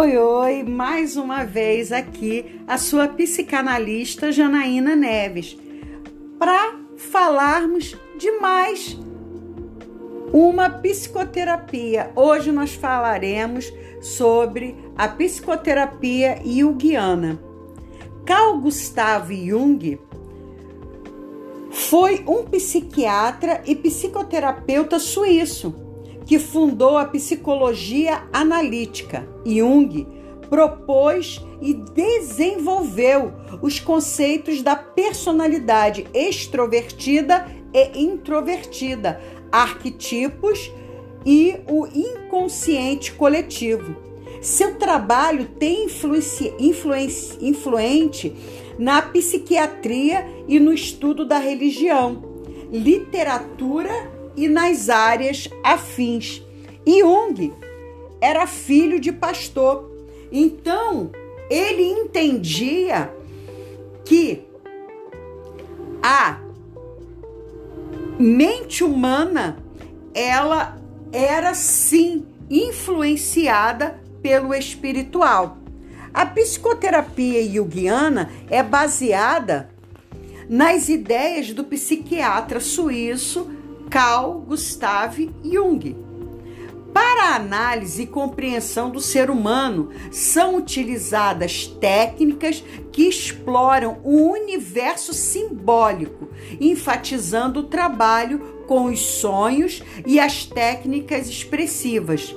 Oi, oi, mais uma vez aqui a sua psicanalista Janaína Neves, para falarmos de mais uma psicoterapia. Hoje nós falaremos sobre a psicoterapia junguiana. Carl Gustav Jung foi um psiquiatra e psicoterapeuta suíço que fundou a psicologia analítica. Jung propôs e desenvolveu os conceitos da personalidade extrovertida e introvertida, arquetipos e o inconsciente coletivo. Seu trabalho tem influência, influência, influente na psiquiatria e no estudo da religião, literatura e nas áreas afins. Jung era filho de pastor, então ele entendia que a mente humana ela era sim influenciada pelo espiritual. A psicoterapia junguiana é baseada nas ideias do psiquiatra suíço Carl Gustav Jung. Para a análise e compreensão do ser humano, são utilizadas técnicas que exploram o universo simbólico, enfatizando o trabalho com os sonhos e as técnicas expressivas.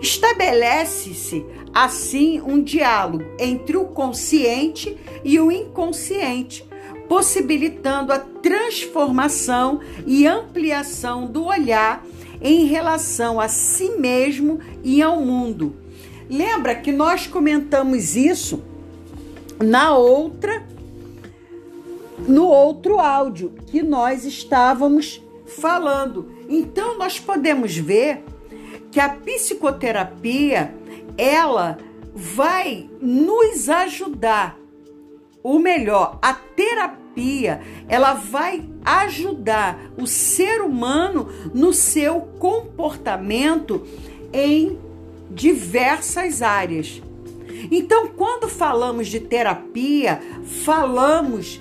Estabelece-se assim um diálogo entre o consciente e o inconsciente, possibilitando a transformação e ampliação do olhar em relação a si mesmo e ao mundo. Lembra que nós comentamos isso na outra no outro áudio que nós estávamos falando. Então nós podemos ver que a psicoterapia ela vai nos ajudar ou melhor, a terapia, ela vai ajudar o ser humano no seu comportamento em diversas áreas. Então, quando falamos de terapia, falamos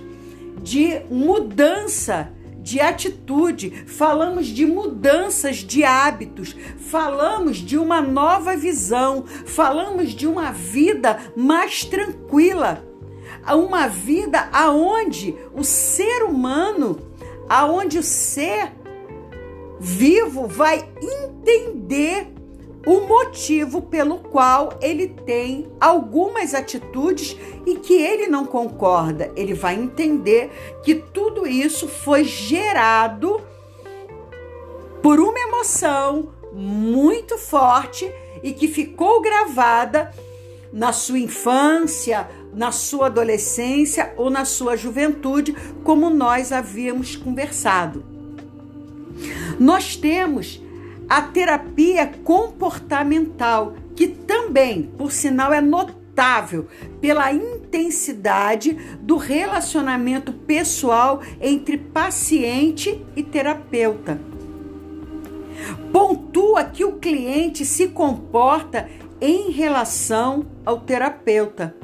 de mudança de atitude, falamos de mudanças de hábitos, falamos de uma nova visão, falamos de uma vida mais tranquila uma vida aonde o ser humano, aonde o ser vivo vai entender o motivo pelo qual ele tem algumas atitudes e que ele não concorda. Ele vai entender que tudo isso foi gerado por uma emoção muito forte e que ficou gravada na sua infância, na sua adolescência ou na sua juventude, como nós havíamos conversado. Nós temos a terapia comportamental, que também, por sinal, é notável pela intensidade do relacionamento pessoal entre paciente e terapeuta. Pontua que o cliente se comporta em relação ao terapeuta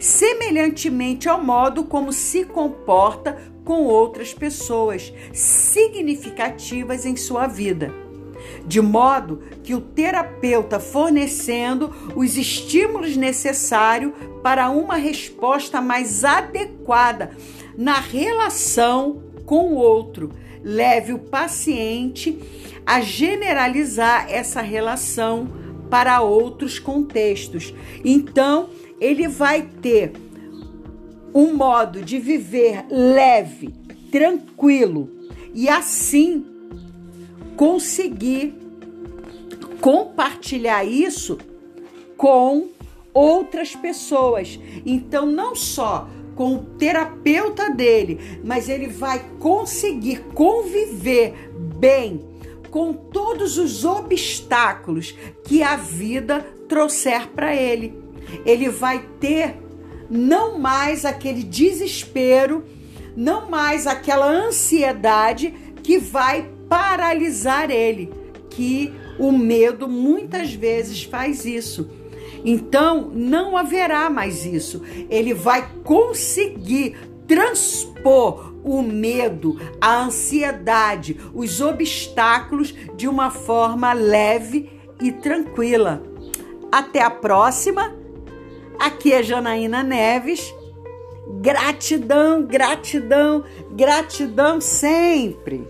semelhantemente ao modo como se comporta com outras pessoas significativas em sua vida. De modo que o terapeuta fornecendo os estímulos necessários para uma resposta mais adequada na relação com o outro, leve o paciente a generalizar essa relação para outros contextos. Então, ele vai ter um modo de viver leve, tranquilo e assim conseguir compartilhar isso com outras pessoas. Então, não só com o terapeuta dele, mas ele vai conseguir conviver bem com todos os obstáculos que a vida trouxer para ele ele vai ter não mais aquele desespero, não mais aquela ansiedade que vai paralisar ele, que o medo muitas vezes faz isso. Então não haverá mais isso. Ele vai conseguir transpor o medo, a ansiedade, os obstáculos de uma forma leve e tranquila. Até a próxima. Aqui é Janaína Neves. Gratidão, gratidão, gratidão sempre.